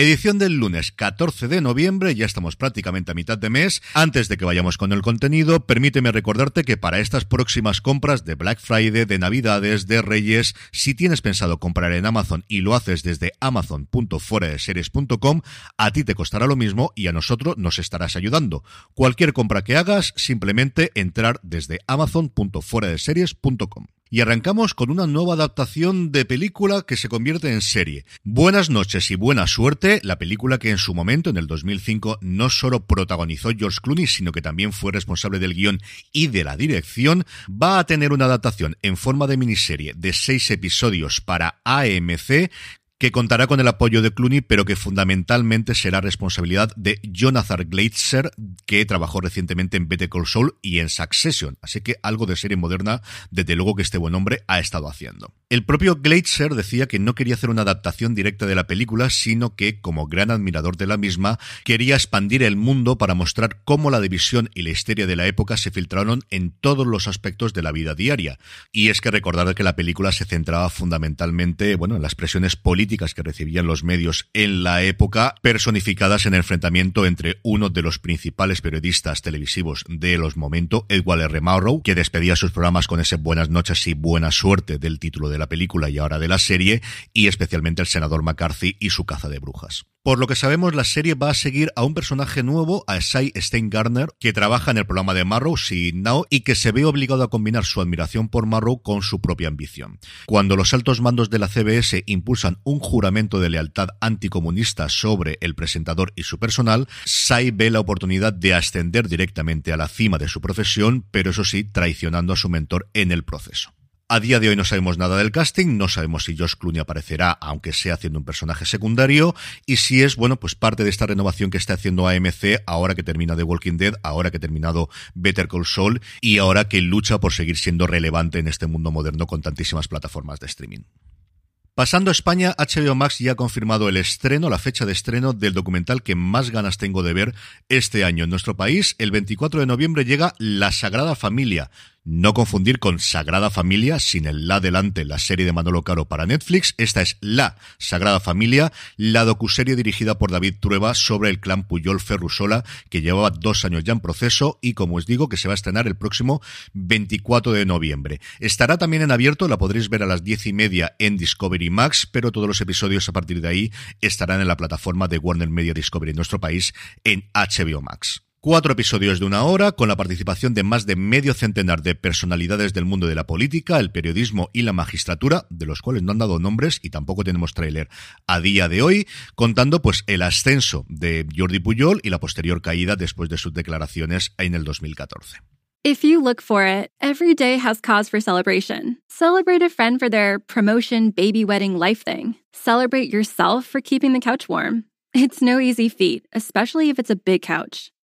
Edición del lunes 14 de noviembre, ya estamos prácticamente a mitad de mes. Antes de que vayamos con el contenido, permíteme recordarte que para estas próximas compras de Black Friday, de Navidades, de Reyes, si tienes pensado comprar en Amazon y lo haces desde amazon.fueradeseries.com, a ti te costará lo mismo y a nosotros nos estarás ayudando. Cualquier compra que hagas, simplemente entrar desde amazon.fueradeseries.com. Y arrancamos con una nueva adaptación de película que se convierte en serie. Buenas noches y buena suerte, la película que en su momento, en el 2005, no solo protagonizó George Clooney, sino que también fue responsable del guion y de la dirección, va a tener una adaptación en forma de miniserie de seis episodios para AMC que contará con el apoyo de Clooney, pero que fundamentalmente será responsabilidad de Jonathan Glazer, que trabajó recientemente en Better Call Saul y en Succession. Así que algo de serie moderna, desde luego que este buen hombre ha estado haciendo. El propio Glazer decía que no quería hacer una adaptación directa de la película, sino que, como gran admirador de la misma, quería expandir el mundo para mostrar cómo la división y la histeria de la época se filtraron en todos los aspectos de la vida diaria. Y es que recordar que la película se centraba fundamentalmente, bueno, en las presiones políticas que recibían los medios en la época, personificadas en el enfrentamiento entre uno de los principales periodistas televisivos de los momentos, Edward R. Murrow, que despedía sus programas con ese buenas noches y buena suerte del título de la película y ahora de la serie, y especialmente el senador McCarthy y su caza de brujas. Por lo que sabemos, la serie va a seguir a un personaje nuevo, a Sai Steingartner, que trabaja en el programa de Marrow, See Now, y que se ve obligado a combinar su admiración por Marrow con su propia ambición. Cuando los altos mandos de la CBS impulsan un juramento de lealtad anticomunista sobre el presentador y su personal, Sai ve la oportunidad de ascender directamente a la cima de su profesión, pero eso sí, traicionando a su mentor en el proceso. A día de hoy no sabemos nada del casting, no sabemos si Josh Clooney aparecerá, aunque sea haciendo un personaje secundario, y si es, bueno, pues parte de esta renovación que está haciendo AMC ahora que termina The Walking Dead, ahora que ha terminado Better Call Saul, y ahora que lucha por seguir siendo relevante en este mundo moderno con tantísimas plataformas de streaming. Pasando a España, HBO Max ya ha confirmado el estreno, la fecha de estreno del documental que más ganas tengo de ver este año en nuestro país. El 24 de noviembre llega La Sagrada Familia, no confundir con Sagrada Familia, sin el la delante, la serie de Manolo Caro para Netflix. Esta es La Sagrada Familia, la docuserie dirigida por David Trueba sobre el clan Puyol Ferrusola, que llevaba dos años ya en proceso y, como os digo, que se va a estrenar el próximo 24 de noviembre. Estará también en abierto, la podréis ver a las diez y media en Discovery Max, pero todos los episodios a partir de ahí estarán en la plataforma de Warner Media Discovery en nuestro país en HBO Max. Cuatro episodios de una hora, con la participación de más de medio centenar de personalidades del mundo de la política, el periodismo y la magistratura, de los cuales no han dado nombres y tampoco tenemos tráiler a día de hoy, contando pues el ascenso de Jordi Puyol y la posterior caída después de sus declaraciones en el 2014. If you look for it, every day has cause for celebration. Celebrate a friend for their promotion, baby wedding, life thing. Celebrate yourself for keeping the couch warm. It's no easy feat, especially if it's a big couch.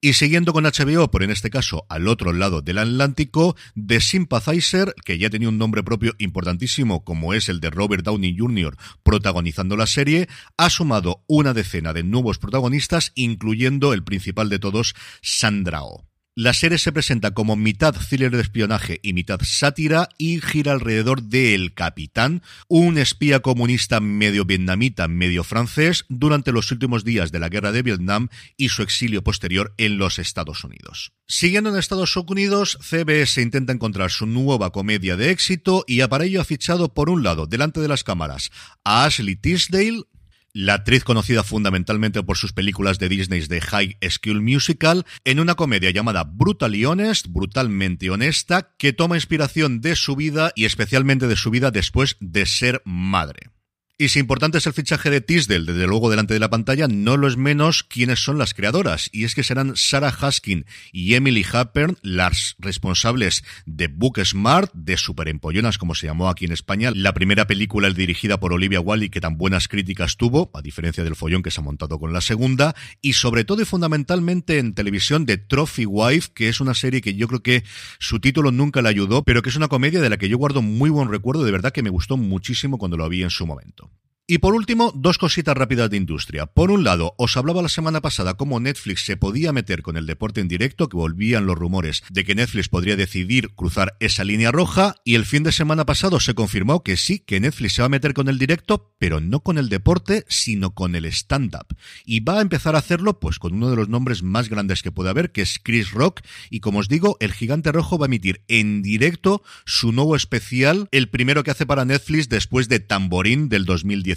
Y siguiendo con HBO, por en este caso al otro lado del Atlántico, The Sympathizer, que ya tenía un nombre propio importantísimo como es el de Robert Downey Jr. protagonizando la serie, ha sumado una decena de nuevos protagonistas, incluyendo el principal de todos, Sandra Oh. La serie se presenta como mitad thriller de espionaje y mitad sátira y gira alrededor de El Capitán, un espía comunista medio vietnamita, medio francés, durante los últimos días de la guerra de Vietnam y su exilio posterior en los Estados Unidos. Siguiendo en Estados Unidos, CBS intenta encontrar su nueva comedia de éxito y para ello ha fichado por un lado, delante de las cámaras, a Ashley Tisdale, la actriz conocida fundamentalmente por sus películas de Disney de High School Musical, en una comedia llamada Brutally Honest, brutalmente honesta, que toma inspiración de su vida y especialmente de su vida después de ser madre. Y si importante es el fichaje de Tisdale, desde luego delante de la pantalla, no lo es menos quiénes son las creadoras. Y es que serán Sarah Haskin y Emily Happern las responsables de Book Smart, de Super Empollonas, como se llamó aquí en España. La primera película dirigida por Olivia Wilde que tan buenas críticas tuvo, a diferencia del follón que se ha montado con la segunda. Y sobre todo y fundamentalmente en televisión de Trophy Wife, que es una serie que yo creo que su título nunca le ayudó, pero que es una comedia de la que yo guardo muy buen recuerdo. De verdad que me gustó muchísimo cuando lo vi en su momento. Y por último, dos cositas rápidas de industria. Por un lado, os hablaba la semana pasada cómo Netflix se podía meter con el deporte en directo, que volvían los rumores de que Netflix podría decidir cruzar esa línea roja, y el fin de semana pasado se confirmó que sí, que Netflix se va a meter con el directo, pero no con el deporte, sino con el stand-up. Y va a empezar a hacerlo pues con uno de los nombres más grandes que puede haber, que es Chris Rock, y como os digo, el gigante rojo va a emitir en directo su nuevo especial, el primero que hace para Netflix después de Tamborín del 2010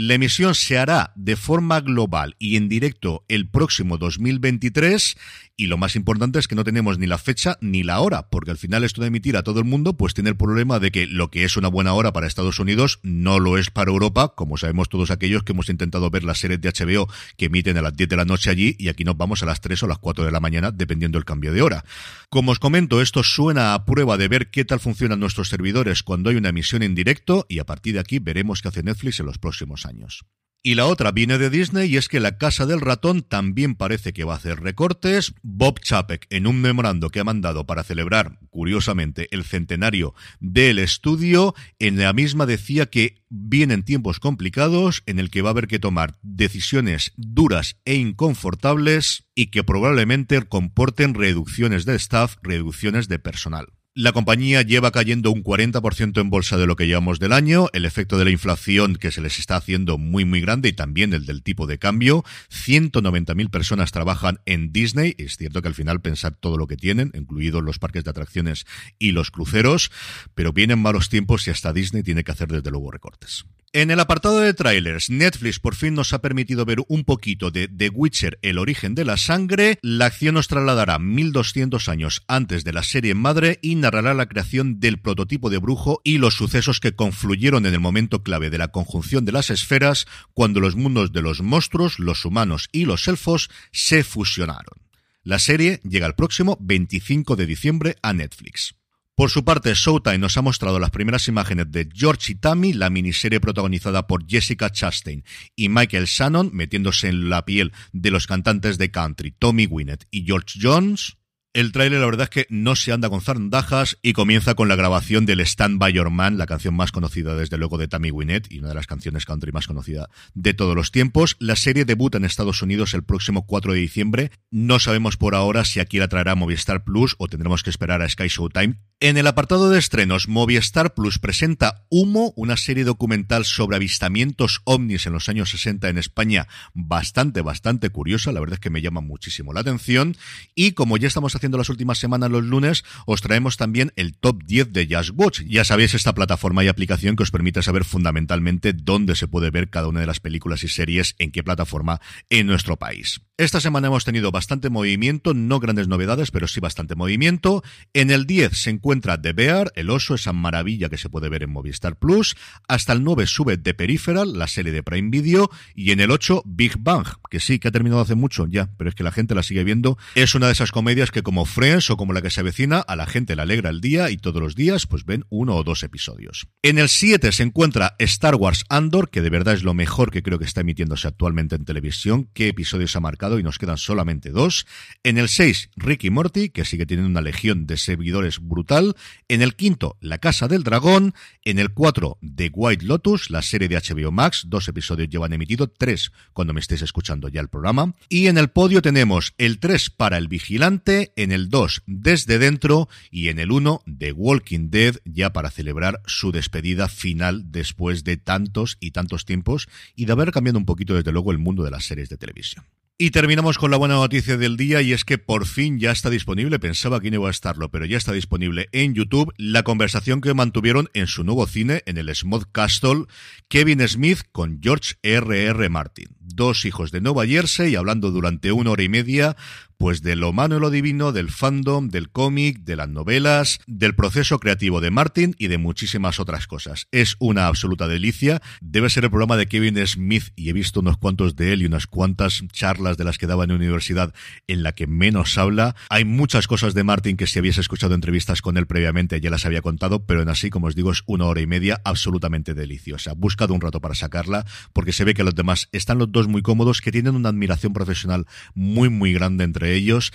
la emisión se hará de forma global y en directo el próximo 2023 y lo más importante es que no tenemos ni la fecha ni la hora, porque al final esto de emitir a todo el mundo pues tiene el problema de que lo que es una buena hora para Estados Unidos no lo es para Europa, como sabemos todos aquellos que hemos intentado ver las series de HBO que emiten a las 10 de la noche allí y aquí nos vamos a las 3 o las 4 de la mañana dependiendo del cambio de hora. Como os comento, esto suena a prueba de ver qué tal funcionan nuestros servidores cuando hay una emisión en directo y a partir de aquí veremos qué hace Netflix en los próximos años. Y la otra viene de Disney y es que la Casa del Ratón también parece que va a hacer recortes. Bob Chapek, en un memorando que ha mandado para celebrar, curiosamente, el centenario del estudio, en la misma decía que vienen tiempos complicados en el que va a haber que tomar decisiones duras e inconfortables y que probablemente comporten reducciones de staff, reducciones de personal. La compañía lleva cayendo un 40% en bolsa de lo que llevamos del año, el efecto de la inflación que se les está haciendo muy muy grande y también el del tipo de cambio. 190.000 personas trabajan en Disney, es cierto que al final pensar todo lo que tienen, incluidos los parques de atracciones y los cruceros, pero vienen malos tiempos y hasta Disney tiene que hacer desde luego recortes. En el apartado de trailers, Netflix por fin nos ha permitido ver un poquito de The Witcher, el origen de la sangre. La acción nos trasladará 1200 años antes de la serie madre y narrará la creación del prototipo de brujo y los sucesos que confluyeron en el momento clave de la conjunción de las esferas cuando los mundos de los monstruos, los humanos y los elfos se fusionaron. La serie llega el próximo 25 de diciembre a Netflix. Por su parte, Showtime nos ha mostrado las primeras imágenes de George y Tammy, la miniserie protagonizada por Jessica Chastain y Michael Shannon, metiéndose en la piel de los cantantes de country Tommy Wynette y George Jones. El tráiler la verdad es que no se anda con zarandajas y comienza con la grabación del Stand By Your Man, la canción más conocida desde luego de Tammy Wynette y una de las canciones country más conocida de todos los tiempos. La serie debuta en Estados Unidos el próximo 4 de diciembre. No sabemos por ahora si aquí la traerá Movistar Plus o tendremos que esperar a Sky Showtime. En el apartado de estrenos, Movistar Plus presenta Humo, una serie documental sobre avistamientos ovnis en los años 60 en España, bastante, bastante curiosa, la verdad es que me llama muchísimo la atención. Y como ya estamos haciendo las últimas semanas los lunes, os traemos también el top 10 de Just Watch. Ya sabéis esta plataforma y aplicación que os permite saber fundamentalmente dónde se puede ver cada una de las películas y series, en qué plataforma en nuestro país. Esta semana hemos tenido bastante movimiento, no grandes novedades, pero sí bastante movimiento. En el 10 se encuentra The Bear, el oso, esa maravilla que se puede ver en Movistar Plus. Hasta el 9 sube The Peripheral, la serie de Prime Video. Y en el 8 Big Bang, que sí, que ha terminado hace mucho ya, pero es que la gente la sigue viendo. Es una de esas comedias que como Friends o como la que se avecina, a la gente le alegra el día y todos los días pues ven uno o dos episodios. En el 7 se encuentra Star Wars Andor, que de verdad es lo mejor que creo que está emitiéndose actualmente en televisión. ¿Qué episodios ha marcado? Y nos quedan solamente dos. En el 6, Ricky Morty, que sigue teniendo una legión de seguidores brutal. En el quinto, La Casa del Dragón. En el 4, The White Lotus, la serie de HBO Max. Dos episodios llevan emitido, tres cuando me estéis escuchando ya el programa. Y en el podio tenemos el 3 para El Vigilante, en el 2, Desde Dentro y en el 1, The Walking Dead, ya para celebrar su despedida final después de tantos y tantos tiempos y de haber cambiado un poquito desde luego el mundo de las series de televisión. Y terminamos con la buena noticia del día y es que por fin ya está disponible, pensaba que no iba a estarlo, pero ya está disponible en YouTube la conversación que mantuvieron en su nuevo cine, en el Smooth Castle, Kevin Smith con George R.R. Martin. Dos hijos de Nueva Jersey hablando durante una hora y media pues de lo humano y lo divino, del fandom, del cómic, de las novelas, del proceso creativo de Martin y de muchísimas otras cosas. Es una absoluta delicia. Debe ser el programa de Kevin Smith y he visto unos cuantos de él y unas cuantas charlas de las que daba en universidad en la que menos habla. Hay muchas cosas de Martin que si habías escuchado entrevistas con él previamente ya las había contado, pero en así, como os digo, es una hora y media absolutamente deliciosa. Buscado un rato para sacarla porque se ve que los demás están los dos muy cómodos, que tienen una admiración profesional muy, muy grande entre ellos.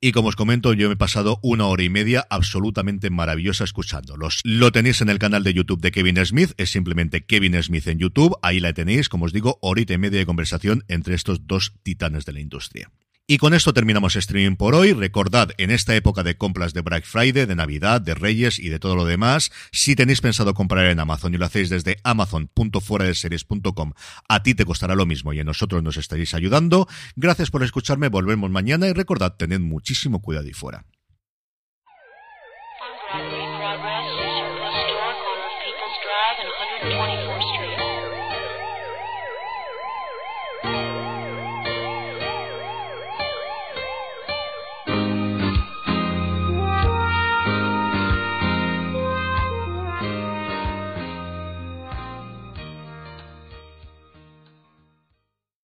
Y como os comento, yo me he pasado una hora y media absolutamente maravillosa escuchándolos. Lo tenéis en el canal de YouTube de Kevin Smith, es simplemente Kevin Smith en YouTube, ahí la tenéis, como os digo, horita y media de conversación entre estos dos titanes de la industria. Y con esto terminamos streaming por hoy. Recordad, en esta época de compras de Black Friday, de Navidad, de Reyes y de todo lo demás, si tenéis pensado comprar en Amazon y lo hacéis desde amazon.fueradeseries.com, a ti te costará lo mismo y a nosotros nos estaréis ayudando. Gracias por escucharme, volvemos mañana y recordad, tened muchísimo cuidado y fuera.